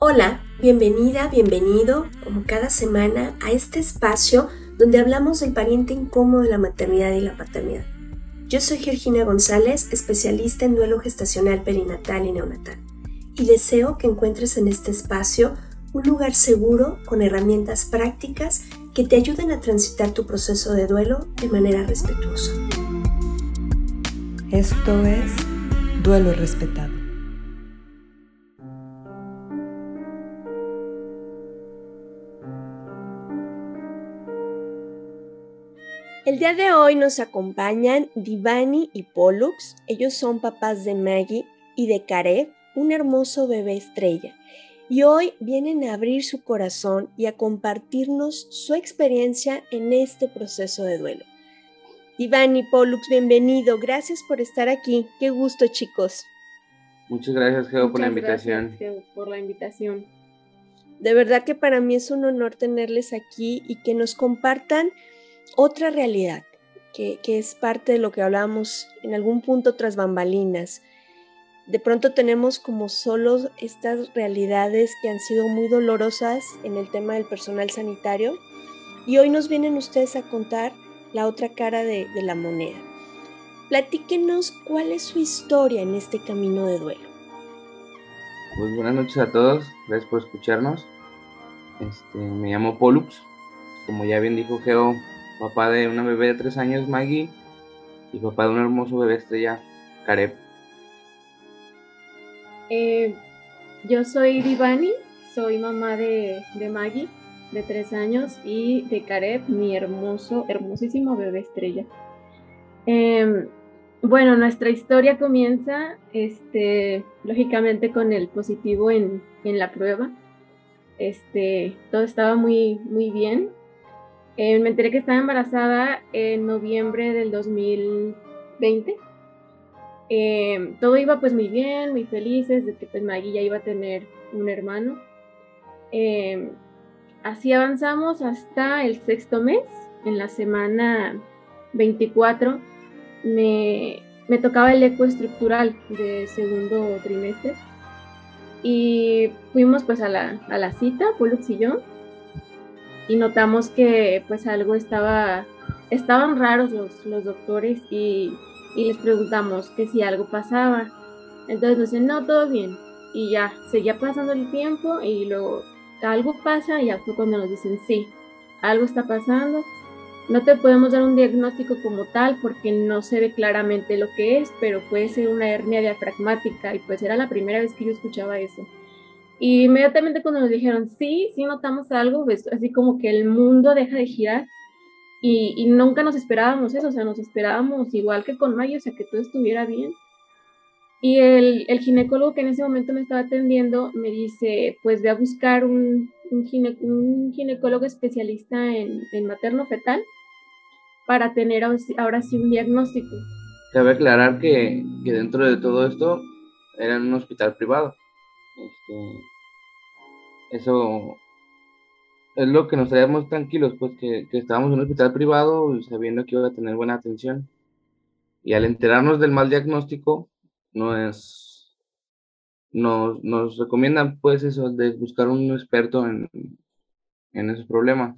Hola, bienvenida, bienvenido, como cada semana, a este espacio donde hablamos del pariente incómodo de la maternidad y la paternidad. Yo soy Georgina González, especialista en duelo gestacional perinatal y neonatal, y deseo que encuentres en este espacio un lugar seguro con herramientas prácticas que te ayuden a transitar tu proceso de duelo de manera respetuosa. Esto es Duelo Respetado. El día de hoy nos acompañan Divani y Pollux. Ellos son papás de Maggie y de Karev, un hermoso bebé estrella. Y hoy vienen a abrir su corazón y a compartirnos su experiencia en este proceso de duelo. Divani, Pollux, bienvenido. Gracias por estar aquí. Qué gusto, chicos. Muchas gracias, Geo, por la invitación. Gracias, por la invitación. De verdad que para mí es un honor tenerles aquí y que nos compartan otra realidad, que, es parte de lo que hablamos en algún punto tras bambalinas. De pronto tenemos como solo estas realidades que han sido muy dolorosas en el tema del personal sanitario y hoy nos vienen ustedes a contar la otra cara de, la moneda. Platíquenos cuál es su historia en este camino de duelo. Pues buenas noches a todos, gracias por escucharnos. Este, me llamo Pollux, como ya bien dijo Geo, papá de una bebé de tres años, Maggie, y papá de un hermoso bebé estrella, Kareb. Eh, yo soy Divani, soy mamá de, Maggie, de tres años, y de Kareb, mi hermoso, hermosísimo bebé estrella. Em, bueno, nuestra historia comienza, este, lógicamente, con el positivo en, en la prueba. Este, todo estaba muy, muy bien. Eh, me enteré que estaba embarazada en noviembre del 2020. Eh, todo iba pues muy bien, muy felices de que pues ya iba a tener un hermano. Eh, así avanzamos hasta el sexto mes. En la semana 24 me, me tocaba el eco estructural de segundo trimestre. Y fuimos pues a la, a la cita, Pollux y yo y notamos que pues algo estaba, estaban raros los, los doctores y, y, les preguntamos que si algo pasaba. Entonces nos dicen, no, todo bien. Y ya, seguía pasando el tiempo y luego algo pasa y ya fue cuando nos dicen, sí, algo está pasando. No te podemos dar un diagnóstico como tal porque no se ve claramente lo que es, pero puede ser una hernia diafragmática y pues era la primera vez que yo escuchaba eso. Y inmediatamente cuando nos dijeron, sí, sí notamos algo, pues así como que el mundo deja de girar y, y, nunca nos esperábamos eso, o sea, nos esperábamos igual que con Maggie, o sea, que todo estuviera bien. Y el, el ginecólogo que en ese momento me estaba atendiendo me dice, pues ve a buscar un, un, ginecólogo especialista en, en materno-fetal para tener ahora sí un diagnóstico. Cabe aclarar que, que dentro de todo esto era un hospital privado. Este, eso es lo que nos traíamos tranquilos, pues que, estábamos en un hospital privado sabiendo que iba a tener buena atención. Y al enterarnos del mal diagnóstico, no nos, nos recomiendan pues eso, de buscar un experto en, en esos problemas.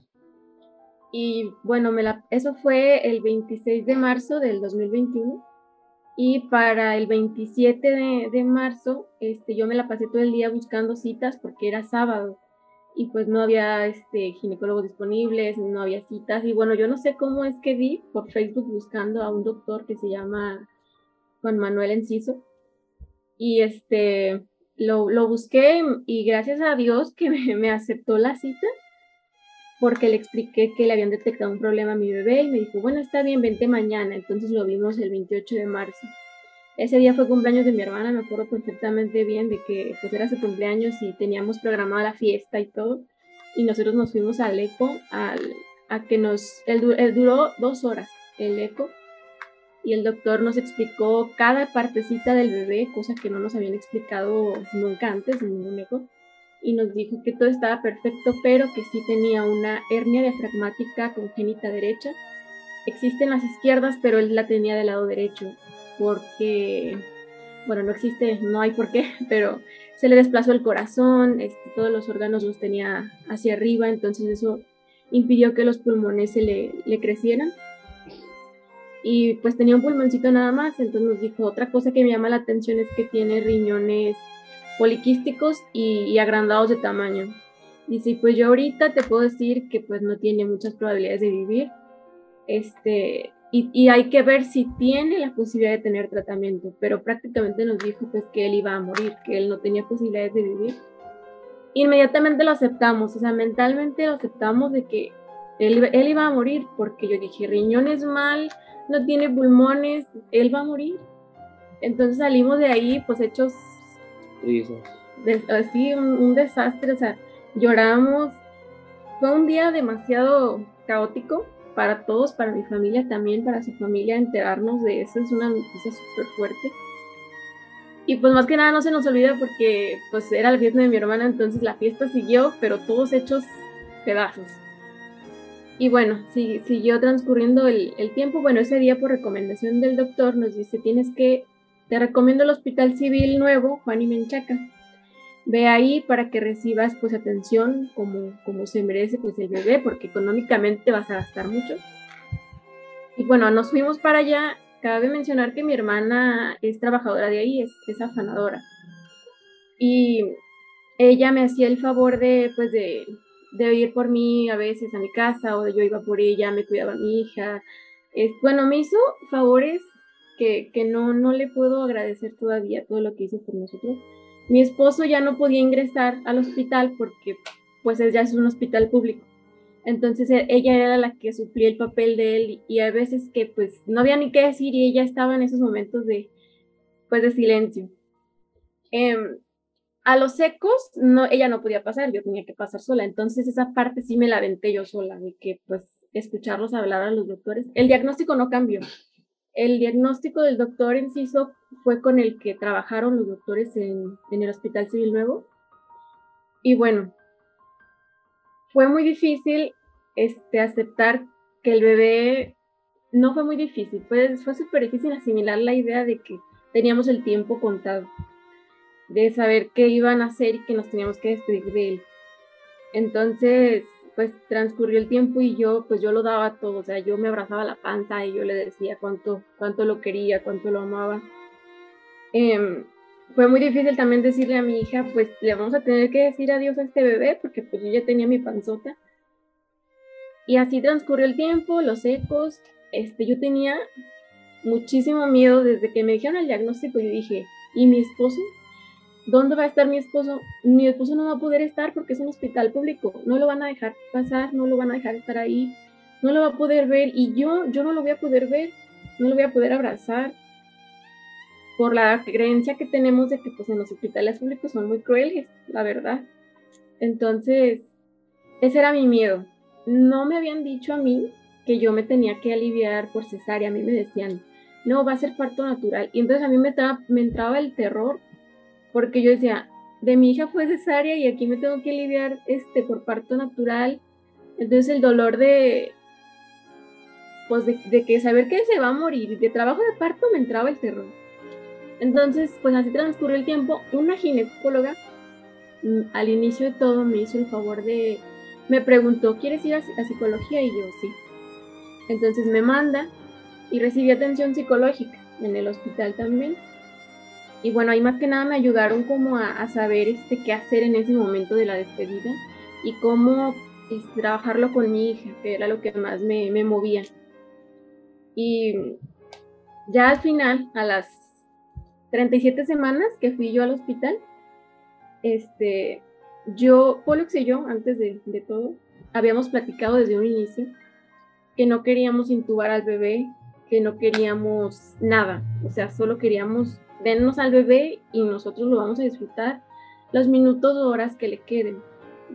Y bueno, eso fue el 26 de marzo del 2021. Y para el 27 de, marzo, este, yo me la pasé todo el día buscando citas porque era sábado y pues no había este, ginecólogos disponibles, no había citas. Y bueno, yo no sé cómo es que vi por Facebook buscando a un doctor que se llama Juan Manuel Enciso. Y este, lo, lo busqué y gracias a Dios que me, me aceptó la cita porque le expliqué que le habían detectado un problema a mi bebé y me dijo, bueno, está bien, vente mañana. Entonces lo vimos el 28 de marzo. Ese día fue cumpleaños de mi hermana, me acuerdo perfectamente bien de que pues era su cumpleaños y teníamos programada la fiesta y todo. Y nosotros nos fuimos al eco, al, a que nos, el, duró dos horas el eco. Y el doctor nos explicó cada partecita del bebé, cosa que no nos habían explicado nunca antes en ningún eco y nos dijo que todo estaba perfecto, pero que sí tenía una hernia diafragmática congénita derecha. Existen las izquierdas, pero él la tenía del lado derecho, porque, bueno, no existe, no hay por qué, pero se le desplazó el corazón, este, todos los órganos los tenía hacia arriba, entonces eso impidió que los pulmones se le, le crecieran. Y pues tenía un pulmoncito nada más, entonces nos dijo, otra cosa que me llama la atención es que tiene riñones poliquísticos y, y agrandados de tamaño. Dice, pues yo ahorita te puedo decir que pues no tiene muchas probabilidades de vivir. Este, y, hay que ver si tiene la posibilidad de tener tratamiento, pero prácticamente nos dijo pues que él iba a morir, que él no tenía posibilidades de vivir. Inmediatamente lo aceptamos, o sea, mentalmente lo aceptamos de que él, él iba a morir, porque yo dije, riñones mal, no tiene pulmones, él va a morir. Entonces salimos de ahí pues hechos... así, un, un desastre, o sea, lloramos. Fue un día demasiado caótico, para todos, para mi familia también, para su familia, enterarnos de eso es una noticia súper fuerte. Y pues más que nada no se nos olvida porque pues era la fiesta de mi hermana, entonces la fiesta siguió, pero todos hechos pedazos. Y bueno, siguió transcurriendo el, el, tiempo. Bueno, ese día por recomendación del doctor nos dice, tienes que, te recomiendo el Hospital Civil Nuevo, Juan y Menchaca ve ahí para que recibas pues atención como, como se merece pues el bebé, porque económicamente vas a gastar mucho. Y bueno, nos fuimos para allá. Cabe mencionar que mi hermana es trabajadora de ahí, es, afanadora. Y ella me hacía el favor de, pues, de, de, ir por mí a veces a mi casa, o yo iba por ella, me cuidaba a mi hija. Es, bueno, me hizo favores que, no, no le puedo agradecer todavía todo lo que hizo por nosotros mi esposo ya no podía ingresar al hospital porque pues ya es un hospital público. Entonces e, ella era la que suplía el papel de él y, hay veces que pues no había ni qué decir y ella estaba en esos momentos de pues de silencio. Em, a los secos no, ella no podía pasar, yo tenía que pasar sola. Entonces esa parte sí me la aventé yo sola, de que pues escucharlos hablar a los doctores. El diagnóstico no cambió. El diagnóstico del doctor Enciso fue con el que trabajaron los doctores en, el Hospital Civil Nuevo. Y bueno, fue muy difícil este, aceptar que el bebé, no fue muy difícil, fue, fue súper difícil asimilar la idea de que teníamos el tiempo contado, de saber qué iban a hacer y que nos teníamos que despedir de él. Entonces, pues transcurrió el tiempo y yo, pues yo lo daba todo, o sea, yo me abrazaba la panza y yo le decía cuánto, cuánto lo quería, cuánto lo amaba. Em, fue muy difícil también decirle a mi hija, pues le vamos a tener que decir adiós a este bebé, porque pues yo ya tenía mi panzota. Y así transcurrió el tiempo, los ecos, este, yo tenía muchísimo miedo desde que me dijeron el diagnóstico, yo dije, ¿y mi esposo? ¿Dónde va a estar mi esposo? Mi esposo no va a poder estar porque es un hospital público. No lo van a dejar pasar, no lo van a dejar estar ahí, no lo va a poder ver y yo, yo no lo voy a poder ver, no lo voy a poder abrazar. Por la creencia que tenemos de que pues, en los hospitales públicos son muy crueles, la verdad. Entonces, ese era mi miedo. No me habían dicho a mí que yo me tenía que aliviar por cesárea. A mí me decían, no, va a ser parto natural. Y entonces a mí me, me entraba el terror porque yo decía, de mi hija fue cesárea y aquí me tengo que aliviar este, por parto natural. Entonces el dolor de, pues de, que saber que se va a morir, de trabajo de parto me entraba el terror. Entonces, pues así transcurrió el tiempo. Una ginecóloga mm, al inicio de todo me hizo el favor de, me preguntó, ¿quieres ir a, a psicología? Y yo sí. Entonces me manda y recibí atención psicológica en el hospital también y bueno, ahí más que nada me ayudaron como a, saber este, qué hacer en ese momento de la despedida y cómo este, trabajarlo con mi hija, que era lo que más me, me movía. Y ya al final, a las 37 semanas que fui yo al hospital, este, yo, Pollux y yo, antes de, de, todo, habíamos platicado desde un inicio que no queríamos intubar al bebé, que no queríamos nada, o sea, solo queríamos dennos al bebé y nosotros lo vamos a disfrutar los minutos o horas que le queden.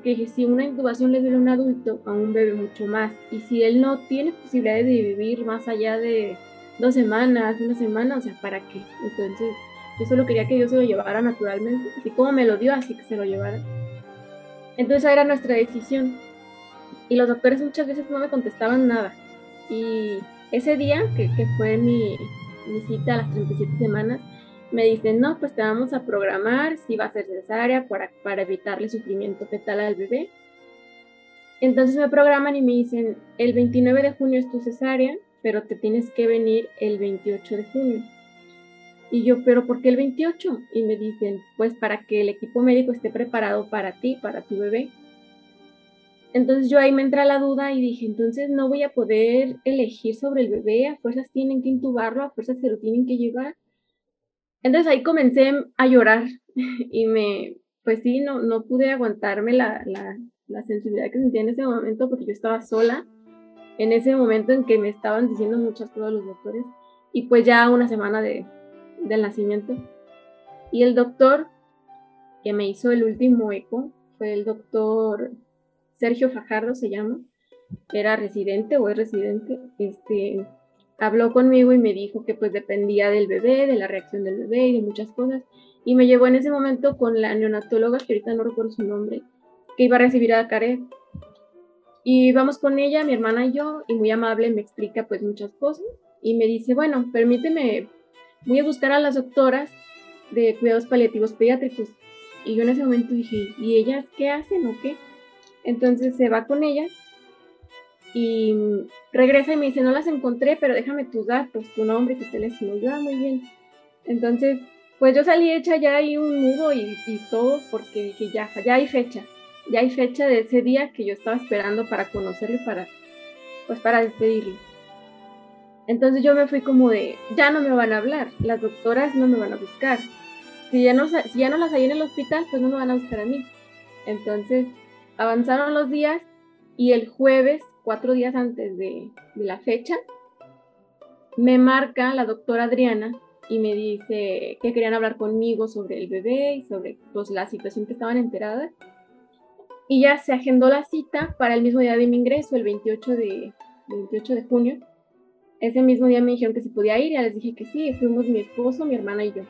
Que si una intubación le duele a un adulto, a un bebé mucho más. Y si él no tiene posibilidades de vivir más allá de dos semanas, una semana, o sea, ¿para qué? Entonces, yo solo quería que Dios se lo llevara naturalmente, así como me lo dio, así que se lo llevara. Entonces, era nuestra decisión. Y los doctores muchas veces no me contestaban nada. Y ese día, que, que fue mi, mi cita a las 37 semanas, me dicen, no, pues te vamos a programar si va a ser cesárea para, para evitarle sufrimiento fetal al bebé. Entonces me programan y me dicen, el 29 de junio es tu cesárea, pero te tienes que venir el 28 de junio. Y yo, pero ¿por qué el 28? Y me dicen, pues para que el equipo médico esté preparado para ti, para tu bebé. Entonces yo ahí me entra la duda y dije, entonces no voy a poder elegir sobre el bebé, a fuerzas tienen que intubarlo, a fuerzas se lo tienen que llevar. Entonces ahí comencé a llorar y me, pues sí, no, no pude aguantarme la, la, la sensibilidad que sentía en ese momento porque yo estaba sola, en ese momento en que me estaban diciendo muchas cosas los doctores y pues ya una semana de, del nacimiento. Y el doctor que me hizo el último eco fue el doctor Sergio Fajardo, se llama, era residente o es residente, este, habló conmigo y me dijo que pues dependía del bebé, de la reacción del bebé y de muchas cosas. Y me llevó en ese momento con la neonatóloga, que ahorita no recuerdo su nombre, que iba a recibir a Kare. Y vamos con ella, mi hermana y yo, y muy amable me explica pues muchas cosas. Y me dice, bueno, permíteme voy a buscar a las doctoras de cuidados paliativos pediátricos. Y yo en ese momento dije, ¿y ellas qué hacen o qué? Entonces se va con ellas y regresa y me dice, no las encontré, pero déjame tus datos, tu nombre tu teléfono. Yo, ah, muy bien. Entonces, pues yo salí hecha ya ahí un nudo y, y todo porque dije, ya, ya hay fecha. Ya hay fecha de ese día que yo estaba esperando para conocerlo para, pues para despedirlo. Entonces yo me fui como de, ya no me van a hablar, las doctoras no me van a buscar. Si ya no, si ya no las hay en el hospital, pues no me van a buscar a mí. Entonces avanzaron los días y el jueves, cuatro días antes de, la fecha, me marca la doctora Adriana y me dice que querían hablar conmigo sobre el bebé y sobre pues, la situación que estaban enteradas. Y ya se agendó la cita para el mismo día de mi ingreso, el 28 de, 28 de junio ese mismo día me dijeron que si podía ir, ya les dije que sí, fuimos mi esposo, mi hermana y yo.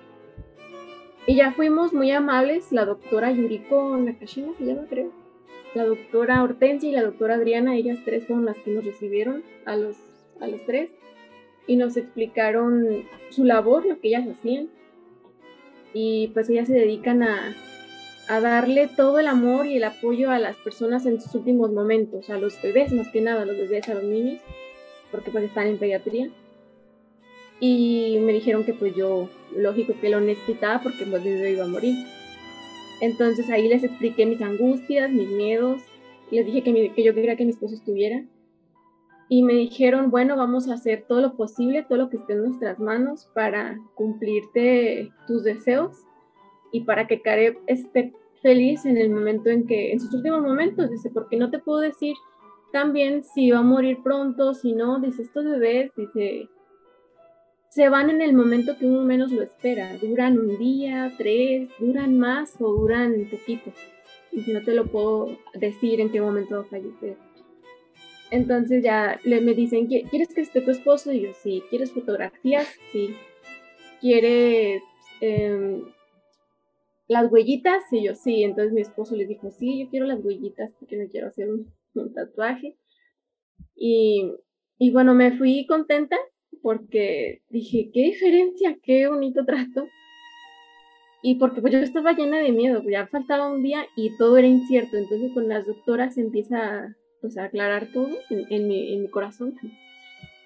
Y ya fuimos muy amables, la doctora Yuriko Nakashima se llama, creo. La doctora Hortensia y la doctora Adriana, ellas tres fueron las que nos recibieron a los, a los tres y nos explicaron su labor, lo que ellas hacían. Y pues ellas se dedican a, a darle todo el amor y el apoyo a las personas en sus últimos momentos, a los bebés más que nada, los bebés, a los niños porque pues están en pediatría. Y me dijeron que pues yo, lógico que lo necesitaba porque pues bebé iba a morir. Entonces ahí les expliqué mis angustias, mis miedos, les dije que, yo quería que mi esposo estuviera. Y me dijeron, bueno, vamos a hacer todo lo posible, todo lo que esté en nuestras manos para cumplirte tus deseos y para que Caleb esté feliz en el momento en que, en sus últimos momentos, dice, porque no te puedo decir también si va a morir pronto, si no, dice, estos bebés, dice, se van en el momento que uno menos lo espera. Duran un día, tres, duran más o duran poquito. Y no te lo puedo decir en qué momento va a fallecer. Entonces ya le, me dicen, ¿quieres que esté tu esposo? Y yo, sí. ¿Quieres fotografías? Sí. ¿Quieres em, las huellitas? Y yo, sí. Entonces mi esposo le dijo, sí, yo quiero las huellitas porque me quiero hacer un, un tatuaje. Y, y bueno, me fui contenta porque dije, qué diferencia, qué bonito trato. Y porque pues yo estaba llena de miedo, ya faltaba un día y todo era incierto. Entonces con las doctoras empieza pues, a aclarar todo en, mi, en mi corazón.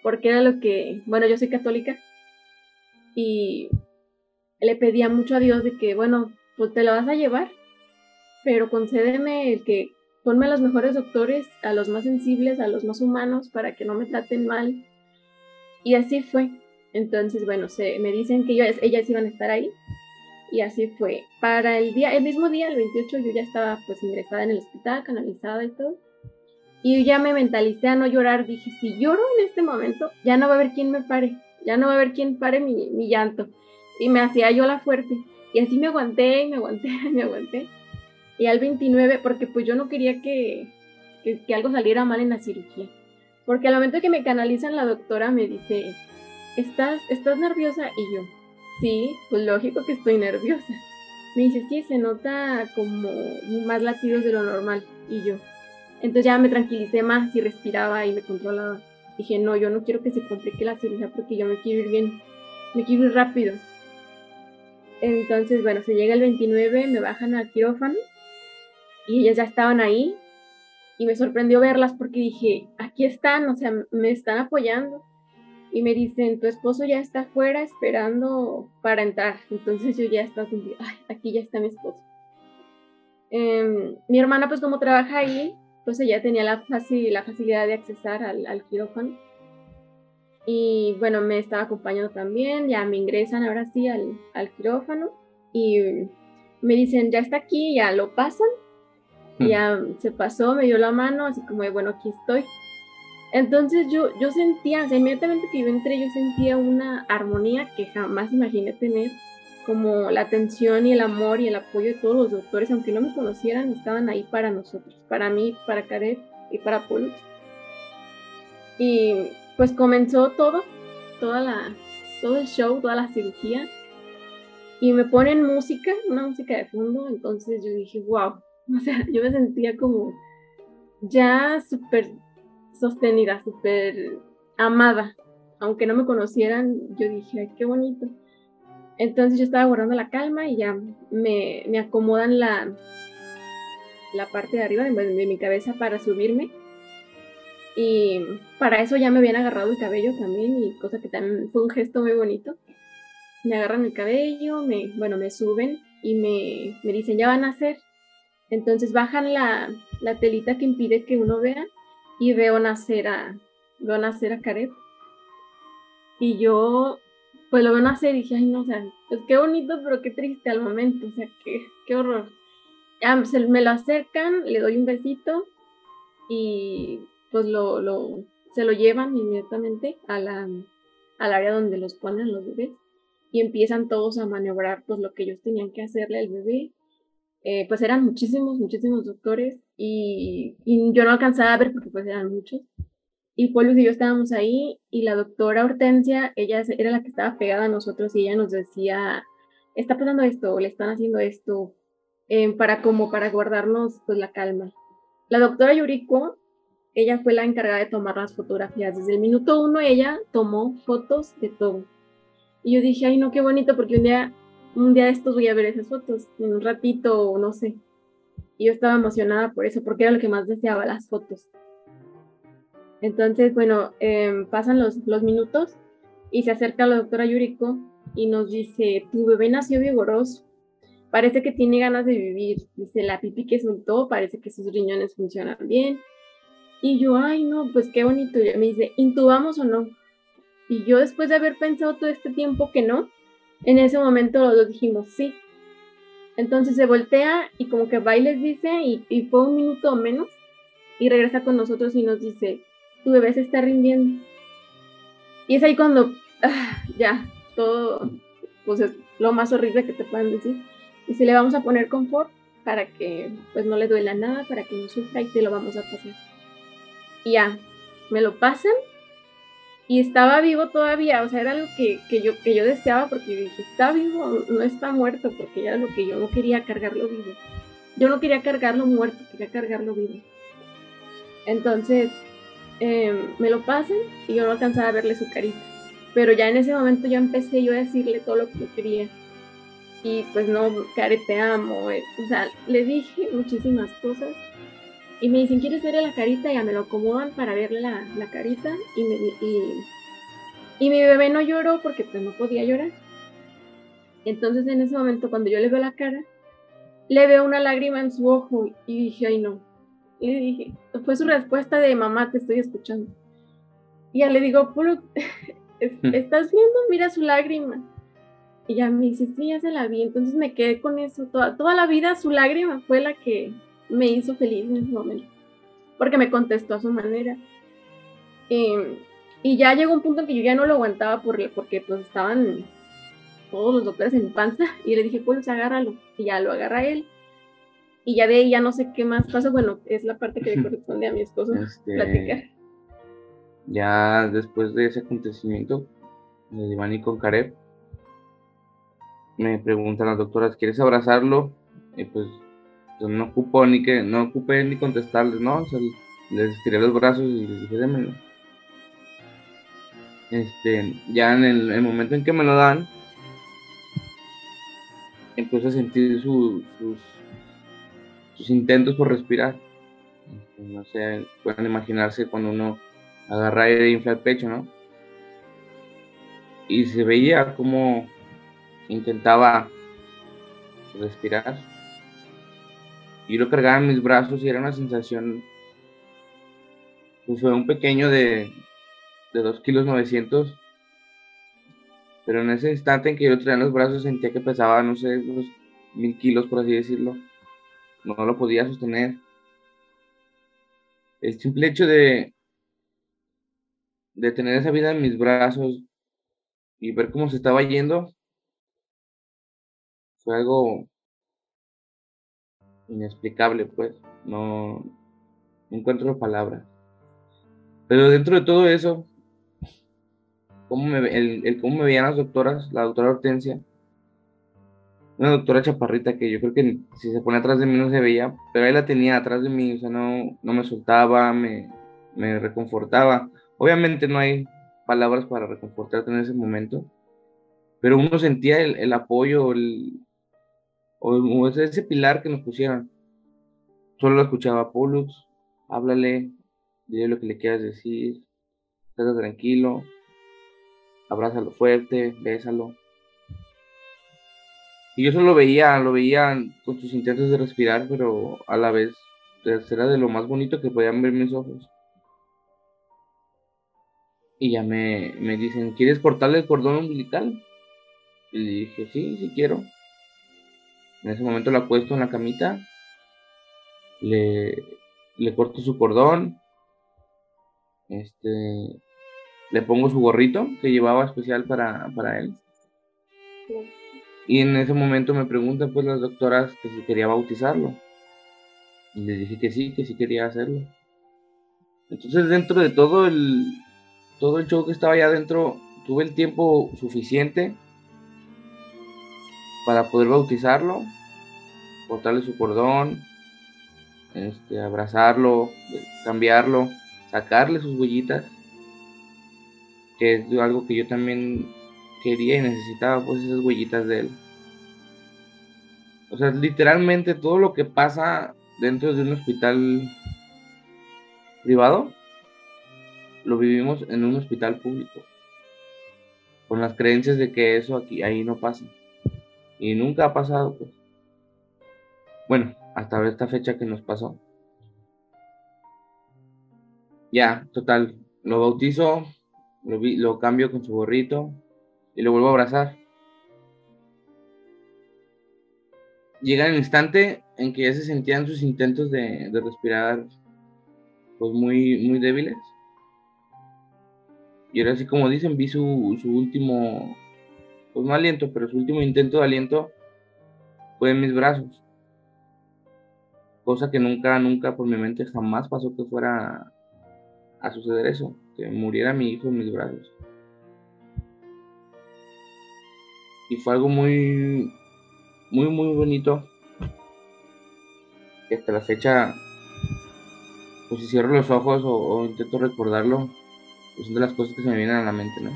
Porque era lo que, bueno, yo soy católica y le pedía mucho a Dios de que, bueno, pues te lo vas a llevar, pero concédeme el que ponme a los mejores doctores, a los más sensibles, a los más humanos, para que no me traten mal. Y así fue. Entonces, bueno, se, me dicen que ellas iban a estar ahí. Y así fue. Para el día, el mismo día, el 28, yo ya estaba pues ingresada en el hospital, canalizada y todo. Y ya me mentalicé a no llorar. Dije, si lloro en este momento, ya no va a haber quien me pare. Ya no va a haber quien pare mi, mi llanto. Y me hacía yo la fuerte. Y así me aguanté y me aguanté y me aguanté y al 29, porque pues yo no quería que, que, algo saliera mal en la cirugía. Porque al momento que me canalizan, la doctora me dice, ¿estás, ¿estás nerviosa? Y yo, sí, pues lógico que estoy nerviosa. Me dice, sí, se nota como más latidos de lo normal. Y yo, entonces ya me tranquilicé más y respiraba y me controlaba. Dije, no, yo no quiero que se complique la cirugía porque yo me quiero ir bien, me quiero ir rápido. Entonces, bueno, se llega el 29, me bajan al quirófano y ellas ya estaban ahí y me sorprendió verlas porque dije, aquí están, o sea, me están apoyando. Y me dicen, tu esposo ya está afuera esperando para entrar. Entonces yo ya estaba ay, aquí ya está mi esposo. Em, mi hermana, pues como trabaja ahí, pues ella tenía la, la facilidad de accesar al, al quirófano. Y bueno, me estaba acompañando también, ya me ingresan ahora sí al, al quirófano y me dicen, ya está aquí, ya lo pasan. Ya se pasó, me dio la mano, así como, bueno, aquí estoy. Entonces yo, yo sentía, o sea, inmediatamente que yo entré, yo sentía una armonía que jamás imaginé tener, como la atención y el amor y el apoyo de todos los doctores, aunque no me conocieran, estaban ahí para nosotros, para mí, para Caret y para Paul. Y pues comenzó todo, toda la, todo el show, toda la cirugía. Y me ponen música, una música de fondo, entonces yo dije, wow, o sea, yo me sentía como ya súper sostenida, súper amada. Aunque no me conocieran, yo dije, ay, qué bonito. Entonces yo estaba guardando la calma y ya me, me acomodan la, la parte de arriba de, de, mi cabeza para subirme. Y para eso ya me habían agarrado el cabello también, y cosa que también fue un gesto muy bonito. Me agarran el cabello, me, bueno, me suben y me, me dicen, ya van a hacer. Entonces bajan la, telita que impide que uno vea y veo nacer a, veo nacer a Caret. Y yo, pues lo veo nacer y dije, ay no, o sea, pues qué bonito, pero qué triste al momento, o sea, qué, qué horror. Se, me lo acercan, le doy un besito y pues lo, lo, se lo llevan inmediatamente a la, al área donde los ponen los bebés y empiezan todos a maniobrar pues lo que ellos tenían que hacerle al bebé eh, pues eran muchísimos, muchísimos doctores y, yo no alcanzaba a ver porque pues eran muchos. Y Paulus y yo estábamos ahí y la doctora Hortensia, ella era la que estaba pegada a nosotros y ella nos decía, está pasando esto, le están haciendo esto, eh, para como para guardarnos pues la calma. La doctora Yuriko, ella fue la encargada de tomar las fotografías. Desde el minuto uno ella tomó fotos de todo. Y yo dije, ay no, qué bonito, porque un día un día de estos voy a ver esas fotos, en un ratito, no sé. Y yo estaba emocionada por eso, porque era lo que más deseaba, las fotos. Entonces, bueno, em, pasan los, los minutos y se acerca la doctora Yuriko y nos dice, tu bebé nació vigoroso, parece que tiene ganas de vivir, dice, la pipi que soltó, parece que sus riñones funcionan bien. Y yo, ay, no, pues qué bonito. Y me dice, ¿intubamos o no? Y yo después de haber pensado todo este tiempo que no, en ese momento los dijimos sí. Entonces se voltea y como que va y les dice, y, fue un minuto o menos, y regresa con nosotros y nos dice, tu bebé se está rindiendo. Y es ahí cuando, ah, ya, todo, pues es lo más horrible que te puedan decir. Y si le vamos a poner confort para que pues no le duela nada, para que no sufra y te lo vamos a pasar. Y ya, me lo pasan y estaba vivo todavía, o sea, era algo que, yo, que yo deseaba porque dije, está vivo, no está muerto, porque era lo que yo no quería cargarlo vivo. Yo no quería cargarlo muerto, quería cargarlo vivo. Entonces, em, me lo pasan y yo no alcanzaba a verle su carita. Pero ya en ese momento yo empecé yo a decirle todo lo que yo quería. Y pues no, Care, te amo. Eh, o sea, le dije muchísimas cosas y me dicen, ¿quieres verle la carita? Y ya me lo acomodan para verle la, la carita. Y, me, y, mi bebé no lloró porque pues no podía llorar. Entonces en ese momento cuando yo le veo la cara, le veo una lágrima en su ojo y dije, ay no. Y le dije, fue su respuesta de mamá, te estoy escuchando. Y ya le digo, hmm. ¿estás viendo? Mira su lágrima. Y ya me dice, sí, ya se la vi. Entonces me quedé con eso. Toda, toda la vida su lágrima fue la que, me hizo feliz en ese momento, porque me contestó a su manera. y ya llegó un punto en que yo ya no lo aguantaba por, porque pues estaban todos los doctores en panza y le dije, pues agárralo. Y ya lo agarra él. Y ya de ahí ya no sé qué más pasa. Bueno, es la parte que le corresponde a mi esposo este, platicar. Ya después de ese acontecimiento, de Iván con Kareb, me preguntan las doctoras, ¿quieres abrazarlo? Y pues no ocupo ni que, no ocupé ni contestarles, ¿no? Les estiré los brazos y les dije, démenlo. Este, ya en el, momento en que me lo dan, empezó a sentir sus, sus intentos por respirar. Este, no sé, pueden imaginarse cuando uno agarra aire y infla el pecho, ¿no? Y se veía como intentaba respirar. Y lo cargaba en mis brazos y era una sensación, pues fue un pequeño de, de 2 kilos 900. Pero en ese instante en que yo traía en los brazos sentía que pesaba, no sé, unos mil kilos, por así decirlo. No lo podía sostener. El simple hecho de, de tener esa vida en mis brazos y ver cómo se estaba yendo fue algo inexplicable, pues. No, encuentro palabras. Pero dentro de todo eso, cómo me, el, cómo me veían las doctoras, la doctora Hortensia, una doctora chaparrita que yo creo que si se pone atrás de mí no se veía, pero ahí la tenía atrás de mí, o sea, no, no me soltaba, me, me reconfortaba. Obviamente no hay palabras para reconfortarte en ese momento, pero uno sentía el, el apoyo, el, o, ese pilar que nos pusieron. Solo lo escuchaba Pollux, háblale, dile lo que le quieras decir, estate tranquilo, abrázalo fuerte, bésalo. Y yo solo veía, lo veía con sus intentos de respirar, pero a la vez era de lo más bonito que podían ver mis ojos. Y ya me, me dicen, ¿quieres cortarle el cordón umbilical? Y le dije, sí, sí quiero. En ese momento la acuesto en la camita, le, le corto su cordón, este, le pongo su gorrito que llevaba especial para, para él. Y en ese momento me preguntan pues las doctoras que si quería bautizarlo. Y le dije que sí, que sí quería hacerlo. Entonces dentro de todo el, todo el show que estaba allá adentro, tuve el tiempo suficiente para poder bautizarlo, cortarle su cordón, este, abrazarlo, cambiarlo, sacarle sus huellitas, que es algo que yo también quería y necesitaba pues esas huellitas de él. O sea, literalmente todo lo que pasa dentro de un hospital privado, lo vivimos en un hospital público. Con las creencias de que eso aquí, ahí no pasa. Y nunca ha pasado, pues. Bueno, hasta esta fecha que nos pasó. Ya, total. Lo bautizo, lo, cambio con su gorrito, y lo vuelvo a abrazar. Llega el instante en que ya se sentían sus intentos de, respirar pues muy, muy débiles. Y ahora así como dicen, vi su, último, pues no aliento, pero su último intento de aliento fue en mis brazos. Cosa que nunca, nunca por mi mente jamás pasó que fuera a suceder eso, que muriera mi hijo en mis brazos. y fue algo muy, muy, muy bonito. Y hasta la fecha, pues si cierro los ojos o, intento recordarlo, pues son de las cosas que se me vienen a la mente, ¿no?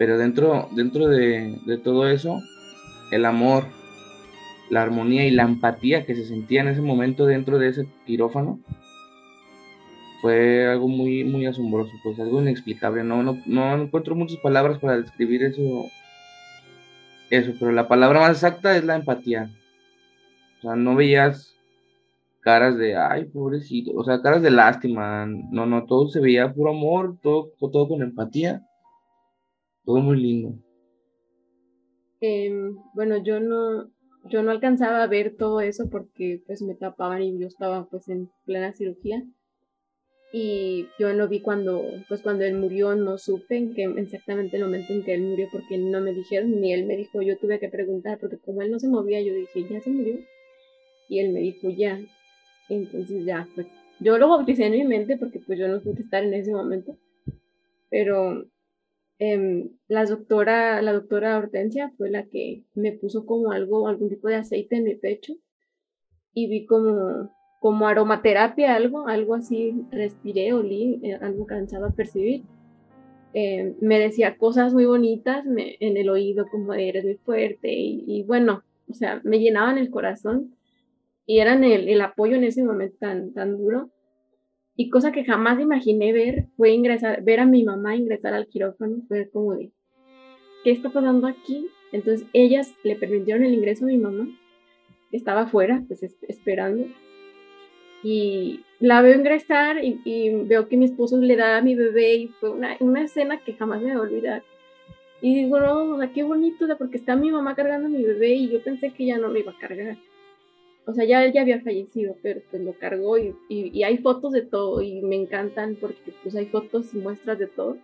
Pero dentro, dentro de, todo eso, el amor, la armonía y la empatía que se sentía en ese momento dentro de ese quirófano, fue algo muy, muy asombroso, pues algo inexplicable. No, no, no encuentro muchas palabras para describir eso, eso, pero la palabra más exacta es la empatía. O sea, no veías caras de, ay, pobrecito, o sea, caras de lástima. No, no, todo se veía puro amor, todo, todo con empatía. Todo muy lindo. Em, bueno, yo no, yo no alcanzaba a ver todo eso porque pues me tapaban y yo estaba pues en plena cirugía y yo lo vi cuando, pues cuando él murió, no supe en qué, exactamente el momento en que él murió porque no me dijeron, ni él me dijo, yo tuve que preguntar, porque como él no se movía, yo dije, ¿ya se murió? Y él me dijo, ya. Entonces ya, pues yo lo bauticé en mi mente porque pues yo no pude estar en ese momento. Pero eh, la doctora, la doctora Hortensia fue la que me puso como algo, algún tipo de aceite en mi pecho y vi como como aromaterapia, algo, algo así, respiré, olí, eh, algo cansaba percibir. eh, me decía cosas muy bonitas en el oído, como eres muy fuerte, y, bueno, o sea, me llenaban el corazón y eran el, el, apoyo en ese momento tan, tan duro. Y cosa que jamás imaginé ver fue ingresar, ver a mi mamá ingresar al quirófano, fue como de, ¿qué está pasando aquí? Entonces ellas le permitieron el ingreso a mi mamá, estaba afuera, pues esperando. Y la veo ingresar y, veo que mi esposo le da a mi bebé y fue una, una escena que jamás me voy a olvidar. Y digo, no, qué bonito, porque está mi mamá cargando a mi bebé y yo pensé que ya no lo iba a cargar. O sea, ya él ya había fallecido, pero pues lo cargó y, y, hay fotos de todo y me encantan porque pues hay fotos y muestras de todo.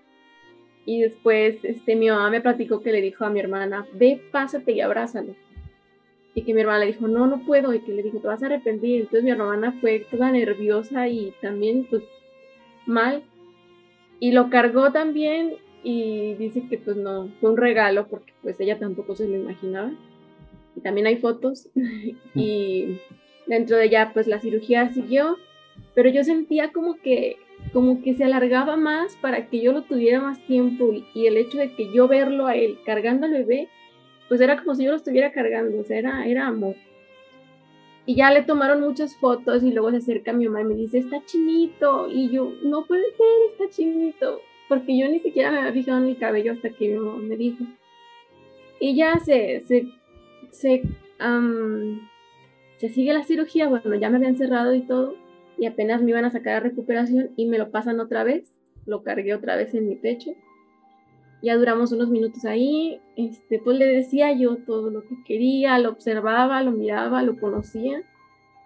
Y después este, mi mamá me platicó que le dijo a mi hermana, ve, pásate y abrázalo y que mi hermana le dijo, no, no puedo, y que le dijo, te vas a arrepentir. Entonces mi hermana fue toda nerviosa y también, pues, mal. Y lo cargó también y dice que, pues, no, fue un regalo porque, pues, ella tampoco se lo imaginaba. Y también hay fotos. y dentro de ella, pues, la cirugía siguió, pero yo sentía como que como que se alargaba más para que yo lo tuviera más tiempo y el hecho de que yo verlo a él cargando al bebé pues era como si yo lo estuviera cargando, o sea, era, era amor. Y ya le tomaron muchas fotos y luego se acerca mi mamá y me dice, está chinito. Y yo, no puede ser, está chinito. Porque yo ni siquiera me había fijado en el cabello hasta que mi mamá me dijo. Y ya se, se, se, se sigue la cirugía. Bueno, ya me habían cerrado y todo. Y apenas me iban a sacar a recuperación y me lo pasan otra vez. Lo cargué otra vez en mi pecho ya duramos unos minutos ahí, este, pues le decía yo todo lo que quería, lo observaba, lo miraba, lo conocía,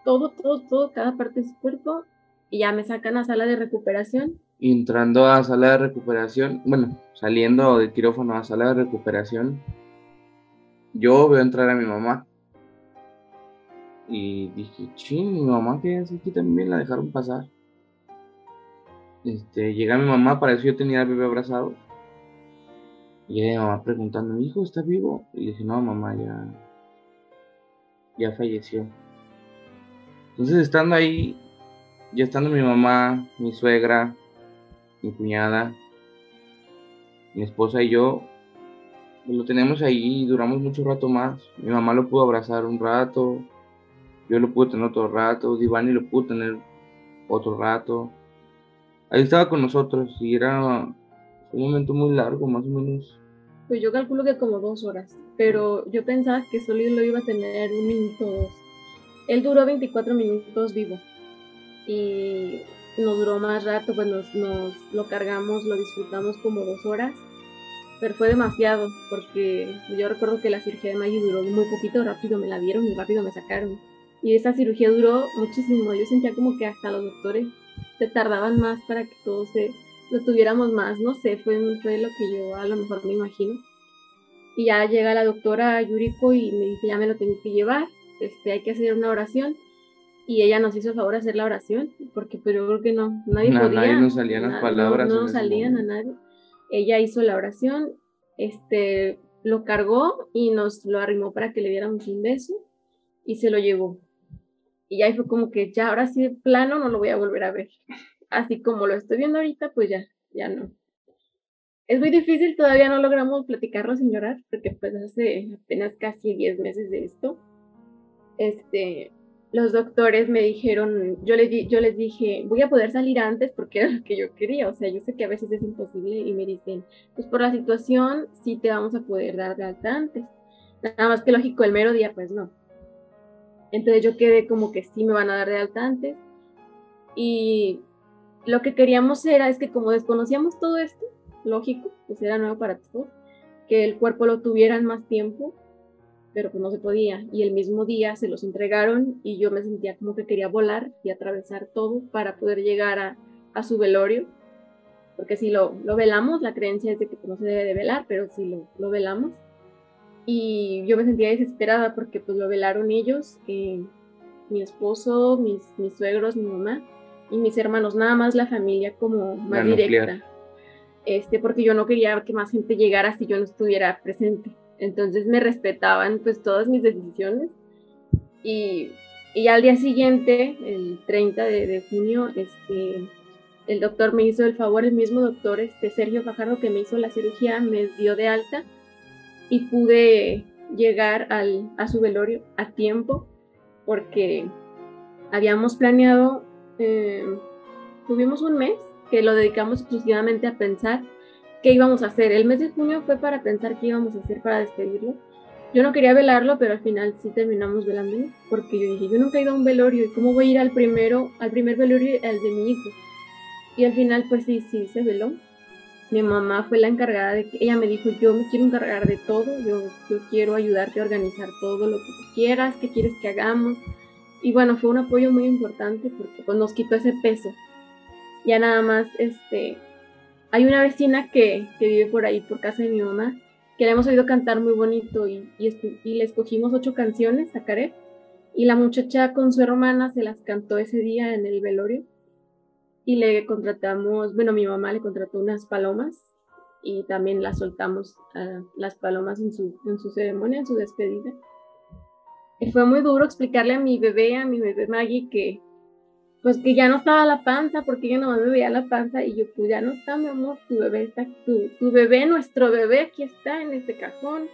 todo, todo, todo, cada parte de su cuerpo, y ya me sacan a sala de recuperación. Entrando a sala de recuperación, bueno, saliendo del quirófano a sala de recuperación, yo veo entrar a mi mamá. Y dije, ching, mi mamá que hace aquí también la dejaron pasar. Este, llega mi mamá, para eso yo tenía al bebé abrazado y mi mamá preguntando, ¿mi hijo está vivo? Y dije, no, mamá, ya, ya falleció. Entonces, estando ahí, ya estando mi mamá, mi suegra, mi cuñada, mi esposa y yo, lo tenemos ahí y duramos mucho rato más. Mi mamá lo pudo abrazar un rato, yo lo pude tener otro rato, Divani lo pudo tener otro rato. Ahí estaba con nosotros y era un momento muy largo, más o menos pues yo calculo que como dos horas, pero yo pensaba que solo lo iba a tener un minuto o dos. Él duró 24 minutos vivo y nos duró más rato, pues nos, lo cargamos, lo disfrutamos como dos horas, pero fue demasiado porque yo recuerdo que la cirugía de Maggie duró muy poquito, rápido me la dieron y rápido me sacaron. Y esa cirugía duró muchísimo, yo sentía como que hasta los doctores se tardaban más para que todo se lo tuviéramos más, no sé, fue, fue lo que yo a lo mejor me imagino. Y ya llega la doctora Yuriko y me dice, ya me lo tengo que llevar, este, hay que hacer una oración. Y ella nos hizo el favor de hacer la oración, porque pero pues, yo creo que no, nadie podía. Nadie nos salían las palabras. No, salían a nadie. Ella hizo la oración, este, lo cargó y nos lo arrimó para que le diéramos un beso y se lo llevó. Y ya fue como que ya ahora sí de plano no lo voy a volver a ver así como lo estoy viendo ahorita, pues ya, ya no. Es muy difícil, todavía no logramos platicarlo sin llorar, porque pues hace apenas casi 10 meses de esto. Este, los doctores me dijeron, yo les, yo les dije, voy a poder salir antes porque era lo que yo quería, o sea, yo sé que a veces es imposible y me dicen, pues por la situación sí te vamos a poder dar de alta antes. Nada más que lógico, el mero día pues no. Entonces yo quedé como que sí me van a dar de alta antes y lo que queríamos era, es que como desconocíamos todo esto, lógico, pues era nuevo para todos, que el cuerpo lo tuvieran más tiempo, pero pues no se podía. Y el mismo día se los entregaron y yo me sentía como que quería volar y atravesar todo para poder llegar a, a su velorio. Porque si lo, lo, velamos, la creencia es de que no se debe de velar, pero si lo, lo velamos. Y yo me sentía desesperada porque pues lo velaron ellos, eh, mi esposo, mis, mis suegros, mi mamá y mis hermanos, nada más la familia como más directa. Este, porque yo no quería que más gente llegara si yo no estuviera presente. Entonces me respetaban pues todas mis decisiones. Y, y al día siguiente, el 30 de, junio, este, el doctor me hizo el favor, el mismo doctor, este Sergio Fajardo, que me hizo la cirugía, me dio de alta y pude llegar al, a su velorio a tiempo porque habíamos planeado, eh, tuvimos un mes que lo dedicamos exclusivamente a pensar qué íbamos a hacer. El mes de junio fue para pensar qué íbamos a hacer para despedirlo. Yo no quería velarlo, pero al final sí terminamos velándolo, porque yo dije, yo nunca he ido a un velorio, ¿y cómo voy a ir al primero, al primer velorio, al de mi hijo? Y al final, pues sí, sí, se veló. Mi mamá fue la encargada de que, ella me dijo, yo me quiero encargar de todo, yo, yo quiero ayudarte a organizar todo lo que tú quieras, qué quieres que hagamos. Y bueno, fue un apoyo muy importante porque pues, nos quitó ese peso. Ya nada más, este, hay una vecina que, que vive por ahí, por casa de mi mamá, que le hemos oído cantar muy bonito y, y, le escogimos ocho canciones a Care y la muchacha con su hermana se las cantó ese día en el velorio y le contratamos, bueno, mi mamá le contrató unas palomas y también las soltamos a las palomas en su, en su ceremonia, en su despedida. Y fue muy duro explicarle a mi bebé, a mi bebé Maggie, que pues que ya no estaba la panza, porque ella no me veía la panza, y yo, pues ya no está, mi amor, tu bebé está, tu, tu bebé, nuestro bebé, aquí está en este cajón.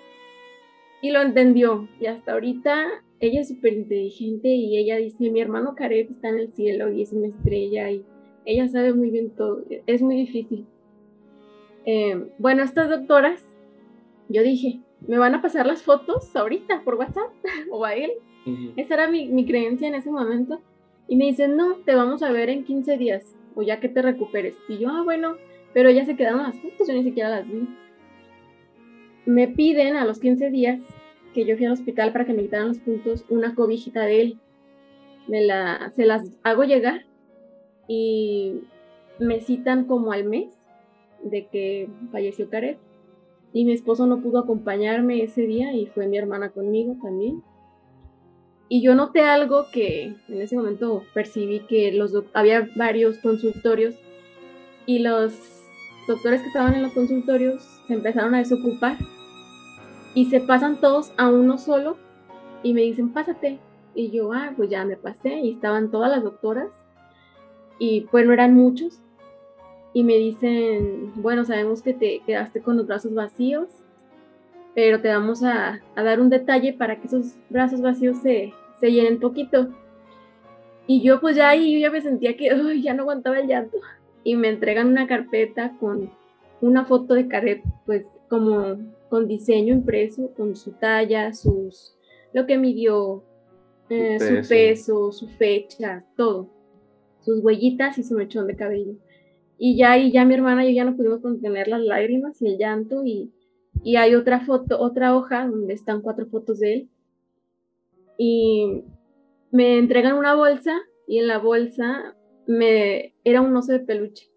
Y lo entendió, y hasta ahorita ella es súper inteligente y ella dice, mi hermano Karev está en el cielo y es una estrella, y ella sabe muy bien todo, es muy difícil. Eh, bueno, estas doctoras, yo dije, me van a pasar las fotos ahorita por WhatsApp o a él. Esa era mi, mi creencia en ese momento y me dicen, no, te vamos a ver en 15 días, o ya que te recuperes. Y yo, ah, bueno, pero ya se quedaron las fotos, yo ni siquiera las vi. Me piden a los 15 días que yo fui al hospital para que me quitaran los puntos una cobijita de él. Me la, se las hago llegar y me citan como al mes de que falleció Caret. Y mi esposo no pudo acompañarme ese día y fue mi hermana conmigo también. Y yo noté algo que en ese momento percibí que los había varios consultorios y los doctores que estaban en los consultorios se empezaron a desocupar y se pasan todos a uno solo y me dicen, pásate. Y yo, ah, pues ya me pasé y estaban todas las doctoras y pues no eran muchos. Y me dicen, bueno, sabemos que te quedaste con los brazos vacíos pero te vamos a, dar un detalle para que esos brazos vacíos se, se llenen poquito. Y yo pues ya ahí yo ya me sentía que ya no aguantaba el llanto. Y me entregan una carpeta con una foto de Caret, pues como con diseño impreso, con su talla, sus, lo que midió, eh, su, peso. su fecha, todo. Sus huellitas y su mechón de cabello. Y ya ahí ya mi hermana y yo ya no pudimos contener las lágrimas y el llanto y y hay otra foto, otra hoja donde están cuatro fotos de él. Y me entregan una bolsa y en la bolsa me era un oso de peluche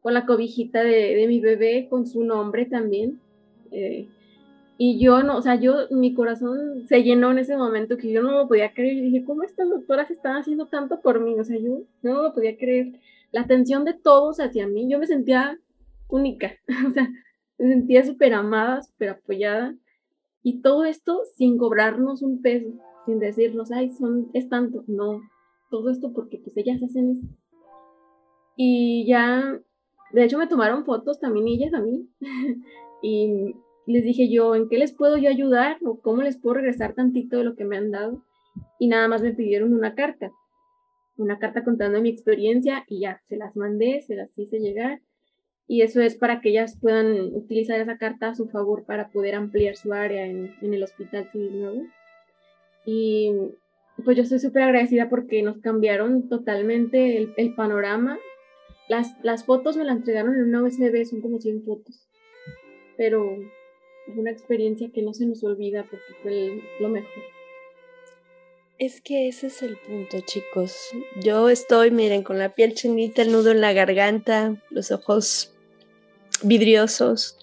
con la cobijita de, mi bebé con su nombre también. Eh, y yo no, o sea, yo, mi corazón se llenó en ese momento que yo no lo podía creer. Y dije, ¿cómo estas doctoras están haciendo tanto por mí? O sea, yo no lo podía creer. La atención de todos hacia mí, yo me sentía única. O sea, me sentía súper amada, súper apoyada. Y todo esto sin cobrarnos un peso, sin decirnos, ay, son, es tanto. No, todo esto porque pues ellas hacen eso. Y ya, de hecho me tomaron fotos también ellas a mí. y les dije yo, ¿en qué les puedo yo ayudar? ¿O cómo les puedo regresar tantito de lo que me han dado? Y nada más me pidieron una carta. Una carta contando mi experiencia y ya, se las mandé, se las hice llegar y eso es para que ellas puedan utilizar esa carta a su favor para poder ampliar su área en, el Hospital Civil Nuevo. Y pues yo estoy súper agradecida porque nos cambiaron totalmente el, panorama. Las, las, fotos me las entregaron en una USB, son como 100 fotos, pero es una experiencia que no se nos olvida porque fue lo mejor. Es que ese es el punto, chicos. Yo estoy, miren, con la piel chinita, el nudo en la garganta, los ojos vidriosos.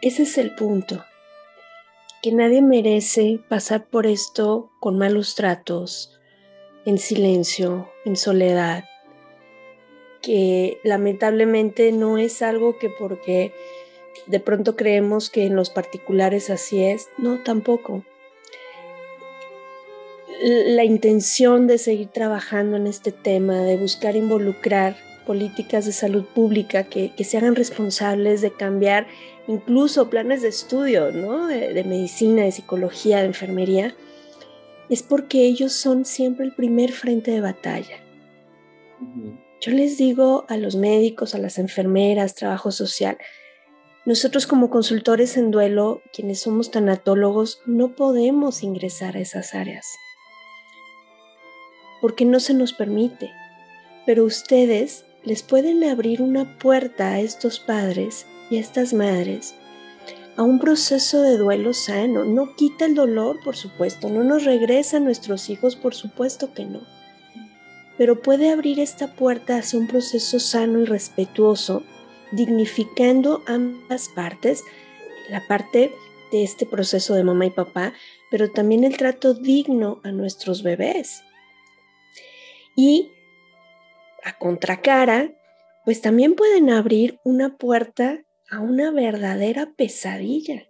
Ese es el punto, que nadie merece pasar por esto con malos tratos, en silencio, en soledad, que lamentablemente no es algo que porque de pronto creemos que en los particulares así es, no, tampoco. La intención de seguir trabajando en este tema, de buscar involucrar políticas de salud pública que, se hagan responsables de cambiar incluso planes de estudio, ¿no? De, medicina, de psicología, de enfermería, es porque ellos son siempre el primer frente de batalla. Yo les digo a los médicos, a las enfermeras, trabajo social, nosotros como consultores en duelo, quienes somos tanatólogos, no podemos ingresar a esas áreas porque no se nos permite. Pero ustedes les pueden abrir una puerta a estos padres y a estas madres a un proceso de duelo sano. No quita el dolor, por supuesto, no nos regresa a nuestros hijos, por supuesto que no. Pero puede abrir esta puerta hacia un proceso sano y respetuoso, dignificando ambas partes, la parte de este proceso de mamá y papá, pero también el trato digno a nuestros bebés. Y a contracara, pues también pueden abrir una puerta a una verdadera pesadilla.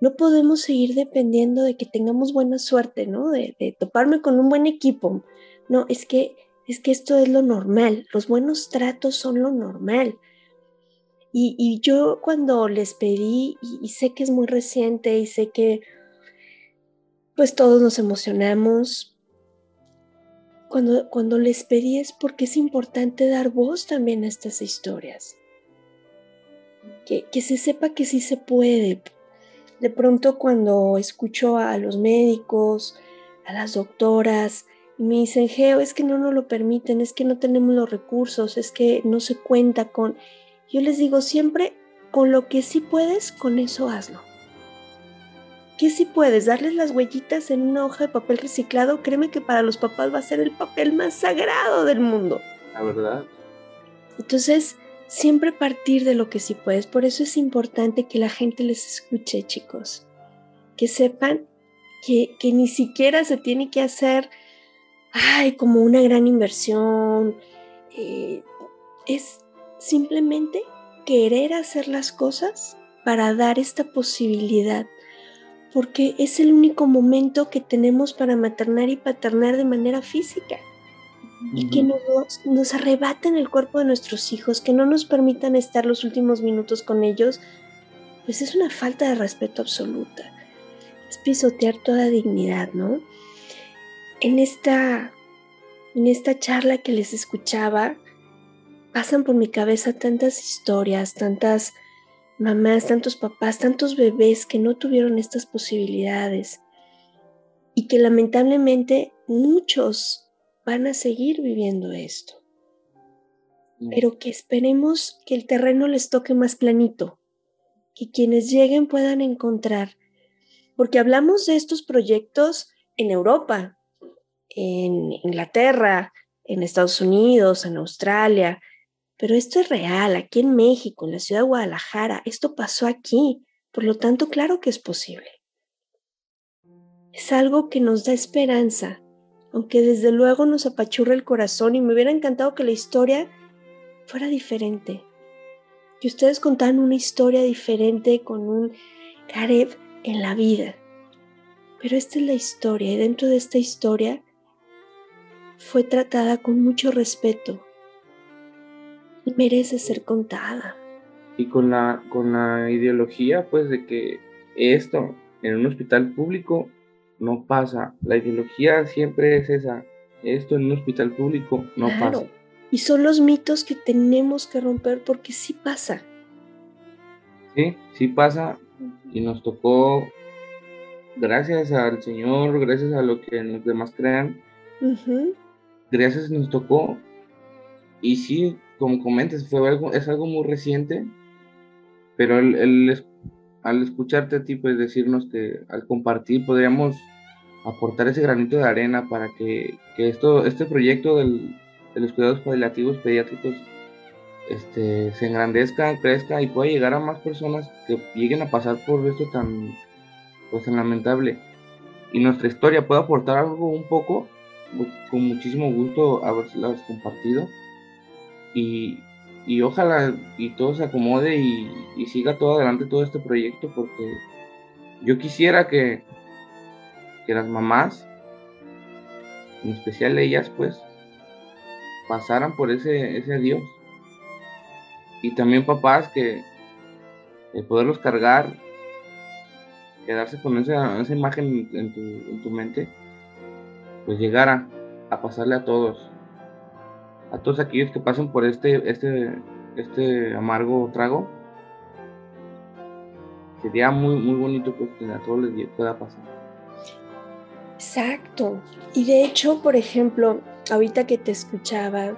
No podemos seguir dependiendo de que tengamos buena suerte, ¿no? De, toparme con un buen equipo. No, es que, es que esto es lo normal. Los buenos tratos son lo normal. Y, yo cuando les pedí, y, sé que es muy reciente y sé que pues todos nos emocionamos, cuando, cuando les pedí es porque es importante dar voz también a estas historias. Que, que se sepa que sí se puede. De pronto cuando escucho a los médicos, a las doctoras, y me dicen, Geo, es que no nos lo permiten, es que no tenemos los recursos, es que no se cuenta con... Yo les digo siempre, con lo que sí puedes, con eso hazlo que si puedes darles las huellitas en una hoja de papel reciclado, créeme que para los papás va a ser el papel más sagrado del mundo. La verdad. Entonces, siempre partir de lo que sí puedes. Por eso es importante que la gente les escuche, chicos. Que sepan que, que ni siquiera se tiene que hacer, ay, como una gran inversión. Eh, es simplemente querer hacer las cosas para dar esta posibilidad porque es el único momento que tenemos para maternar y paternar de manera física. Y que nos, nos arrebaten el cuerpo de nuestros hijos, que no nos permitan estar los últimos minutos con ellos, pues es una falta de respeto absoluta. Es pisotear toda dignidad, ¿no? En esta, en esta charla que les escuchaba, pasan por mi cabeza tantas historias, tantas mamás, tantos papás, tantos bebés que no tuvieron estas posibilidades y que lamentablemente muchos van a seguir viviendo esto. Mm. Pero que esperemos que el terreno les toque más planito, que quienes lleguen puedan encontrar, porque hablamos de estos proyectos en Europa, en Inglaterra, en Estados Unidos, en Australia, pero esto es real, aquí en México, en la ciudad de Guadalajara, esto pasó aquí, por lo tanto, claro que es posible. Es algo que nos da esperanza, aunque desde luego nos apachurra el corazón y me hubiera encantado que la historia fuera diferente. Que ustedes contaran una historia diferente con un Karev en la vida. Pero esta es la historia y dentro de esta historia fue tratada con mucho respeto, merece ser contada. Y con la, con la ideología, pues, de que esto en un hospital público no pasa. La ideología siempre es esa. Esto en un hospital público no pasa. Y son los mitos que tenemos que romper porque sí pasa. Sí, sí pasa. Y nos tocó, gracias al Señor, gracias a lo que los demás crean, gracias nos tocó. Y sí, como comentas, fue algo, es algo muy reciente, pero el, al escucharte a ti, pues decirnos que al compartir podríamos aportar ese granito de arena para que, esto, este proyecto del, de los cuidados paliativos pediátricos este, se engrandezca, crezca y pueda llegar a más personas que lleguen a pasar por esto tan, pues, tan lamentable. Y nuestra historia pueda aportar algo un poco, pues, con muchísimo gusto haberlas compartido y, ojalá y todo se acomode y, siga todo adelante todo este proyecto porque yo quisiera que, que las mamás, en especial ellas, pues, pasaran por ese, ese adiós. Y también papás que el poderlos cargar, quedarse con esa, esa imagen en tu, en tu mente, pues llegara a pasarle a todos, a todos aquellos que pasen por este, este, este amargo trago, sería muy, muy bonito pues, que a todos les pueda pasar. Exacto. Y de hecho, por ejemplo, ahorita que te escuchaba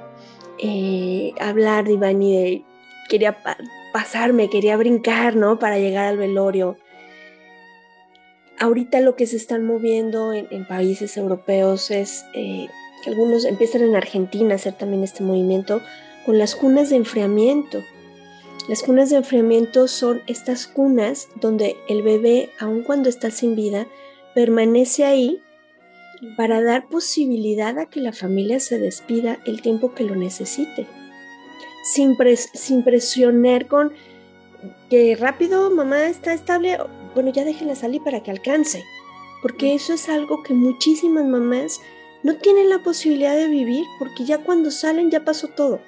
eh, hablar, Ivani, de quería pasarme, quería brincar, ¿no? Para llegar al velorio. Ahorita lo que se están moviendo en, países europeos es eh, que algunos empiezan en Argentina a hacer también este movimiento con las cunas de enfriamiento. Las cunas de enfriamiento son estas cunas donde el bebé, aun cuando está sin vida, permanece ahí para dar posibilidad a que la familia se despida el tiempo que lo necesite. Sin, sin presionar con que rápido, mamá está estable, bueno, ya déjenla salir para que alcance. Porque eso es algo que muchísimas mamás no tienen la posibilidad de vivir porque ya cuando salen ya pasó todo.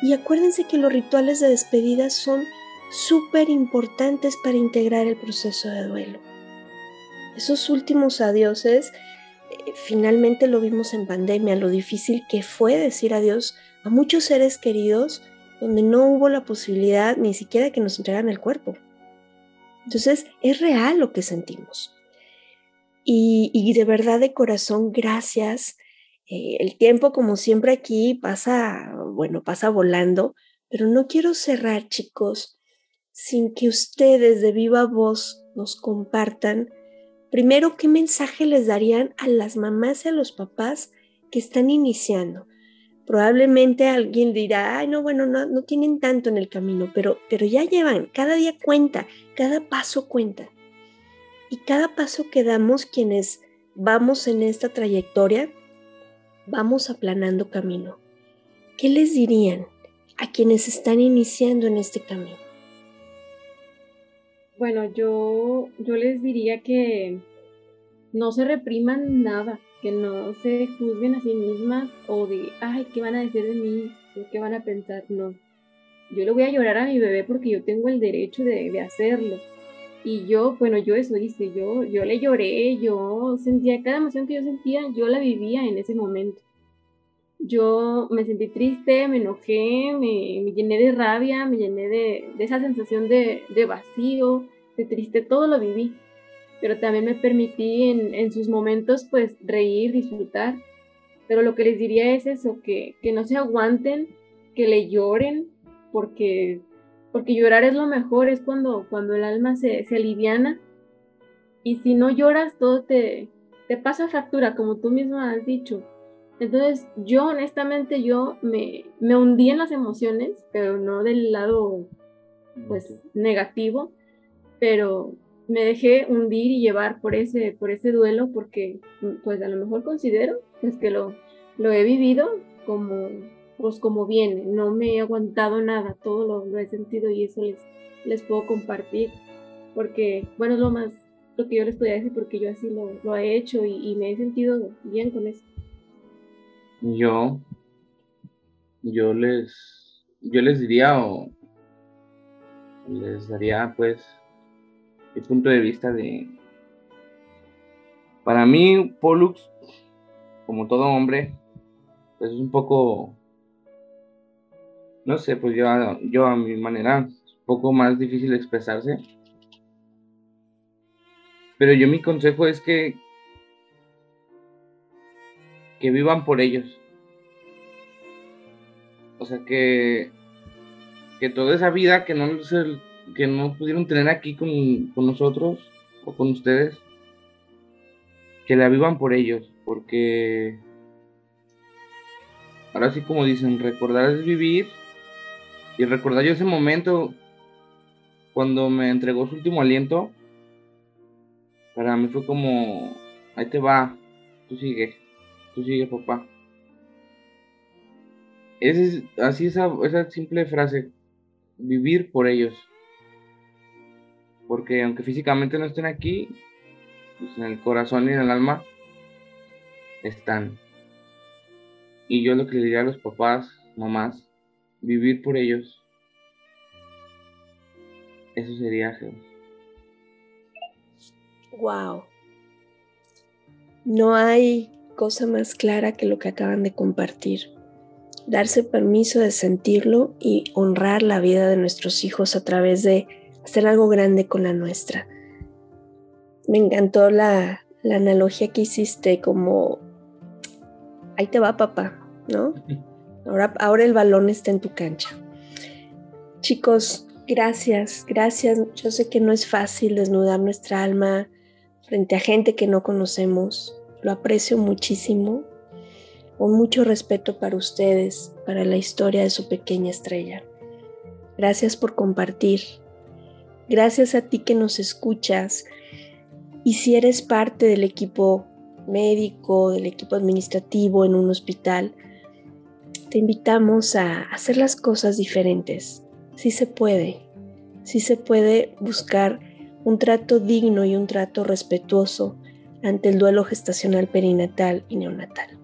Y acuérdense que los rituales de despedida son súper importantes para integrar el proceso de duelo. Esos últimos adioses, eh, finalmente lo vimos en pandemia, lo difícil que fue decir adiós a muchos seres queridos donde no hubo la posibilidad ni siquiera que nos entregaran el cuerpo. Entonces, es real lo que sentimos. Y, de verdad, de corazón, gracias eh, el tiempo, como siempre aquí, pasa, bueno, pasa volando, pero no quiero cerrar, chicos, sin que ustedes de viva voz nos compartan, primero, qué mensaje les darían a las mamás y a los papás que están iniciando. Probablemente alguien dirá, ay, no, bueno, no, no tienen tanto en el camino, pero, pero ya llevan, cada día cuenta, cada paso cuenta. Y cada paso que damos quienes vamos en esta trayectoria, vamos aplanando camino. ¿Qué les dirían a quienes están iniciando en este camino? Bueno, yo, yo les diría que no se repriman nada, que no se juzguen a sí mismas o de, ay, ¿qué van a decir de mí? ¿Qué van a pensar? No. Yo le voy a llorar a mi bebé porque yo tengo el derecho de, de hacerlo. Y yo, bueno, yo eso hice, yo, yo le lloré, yo sentía cada emoción que yo sentía, yo la vivía en ese momento. Yo me sentí triste, me enojé, me, llené de rabia, me llené de, esa sensación de, vacío, de triste, todo lo viví. Pero también me permití en, en, sus momentos pues reír, disfrutar. Pero lo que les diría es eso, que, que no se aguanten, que le lloren, porque porque llorar es lo mejor, es cuando, cuando el alma se, se aliviana. Y si no lloras, todo te, te pasa factura, como tú mismo has dicho. Entonces, yo honestamente, yo me, me hundí en las emociones, pero no del lado, pues, negativo, pero me dejé hundir y llevar por ese, por ese duelo, porque, pues, a lo mejor considero, pues, que lo, lo he vivido como pues como viene, no me he aguantado nada, todo lo, he sentido y eso les, les puedo compartir, porque, bueno, es lo más, lo que yo les podría decir, porque yo así lo, he hecho y, me he sentido bien con eso. Yo, yo les, yo les diría o les daría pues el punto de vista de, para mí, Pollux, como todo hombre, pues es un poco no sé, pues yo, yo a mi manera, un poco más difícil expresarse. Pero yo mi consejo es que, que vivan por ellos. O sea, que, que toda esa vida que no, que no pudieron tener aquí con, con nosotros o con ustedes, que la vivan por ellos, porque ahora sí como dicen, recordar es vivir y recordar yo ese momento cuando me entregó su último aliento, para mí fue como, ahí te va, tú sigue, tú sigue papá. Es, así esa, esa simple frase, vivir por ellos. Porque aunque físicamente no estén aquí, pues en el corazón y en el alma están. Y yo lo que le diría a los papás, mamás, vivir por ellos. Eso sería Wow. No hay cosa más clara que lo que acaban de compartir. Darse permiso de sentirlo y honrar la vida de nuestros hijos a través de hacer algo grande con la nuestra. Me encantó la, la analogía que hiciste como, ahí te va papá, ¿no? Ahora, ahora el balón está en tu cancha. Chicos, gracias, gracias. Yo sé que no es fácil desnudar nuestra alma frente a gente que no conocemos. Lo aprecio muchísimo. Con mucho respeto para ustedes, para la historia de su pequeña estrella. Gracias por compartir. Gracias a ti que nos escuchas. Y si eres parte del equipo médico, del equipo administrativo en un hospital, te invitamos a hacer las cosas diferentes. Sí se puede, sí se puede buscar un trato digno y un trato respetuoso ante el duelo gestacional perinatal y neonatal.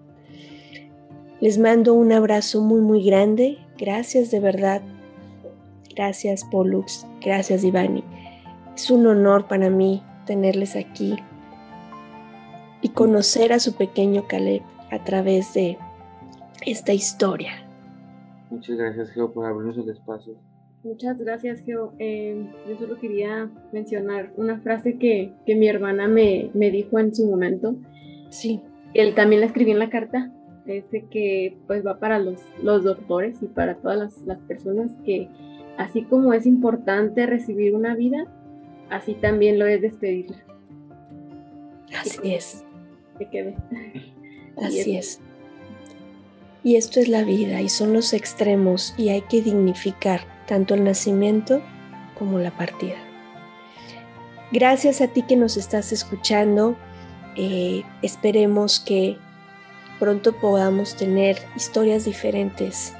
Les mando un abrazo muy muy grande. Gracias de verdad. Gracias Pollux. Gracias Ivani. Es un honor para mí tenerles aquí y conocer a su pequeño Caleb a través de esta historia. Muchas gracias, Geo, por abrirnos el espacio. Muchas gracias, Geo. Eh, yo solo quería mencionar una frase que, que mi hermana me, me, dijo en su momento. Sí. Él también la escribí en la carta. Dice que pues va para los, los doctores y para todas las, las personas que así como es importante recibir una vida, así también lo es despedirla. Así es. Quede. Así es. Y esto es la vida y son los extremos y hay que dignificar tanto el nacimiento como la partida. Gracias a ti que nos estás escuchando. Eh, esperemos que pronto podamos tener historias diferentes,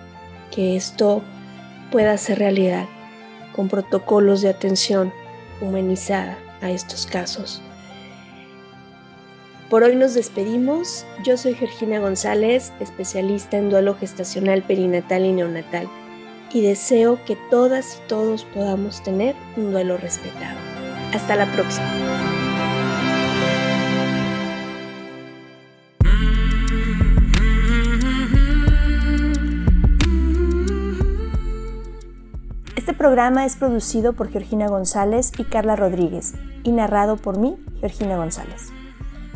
que esto pueda ser realidad con protocolos de atención humanizada a estos casos. Por hoy nos despedimos. Yo soy Georgina González, especialista en duelo gestacional perinatal y neonatal, y deseo que todas y todos podamos tener un duelo respetado. Hasta la próxima. Este programa es producido por Georgina González y Carla Rodríguez y narrado por mí, Georgina González.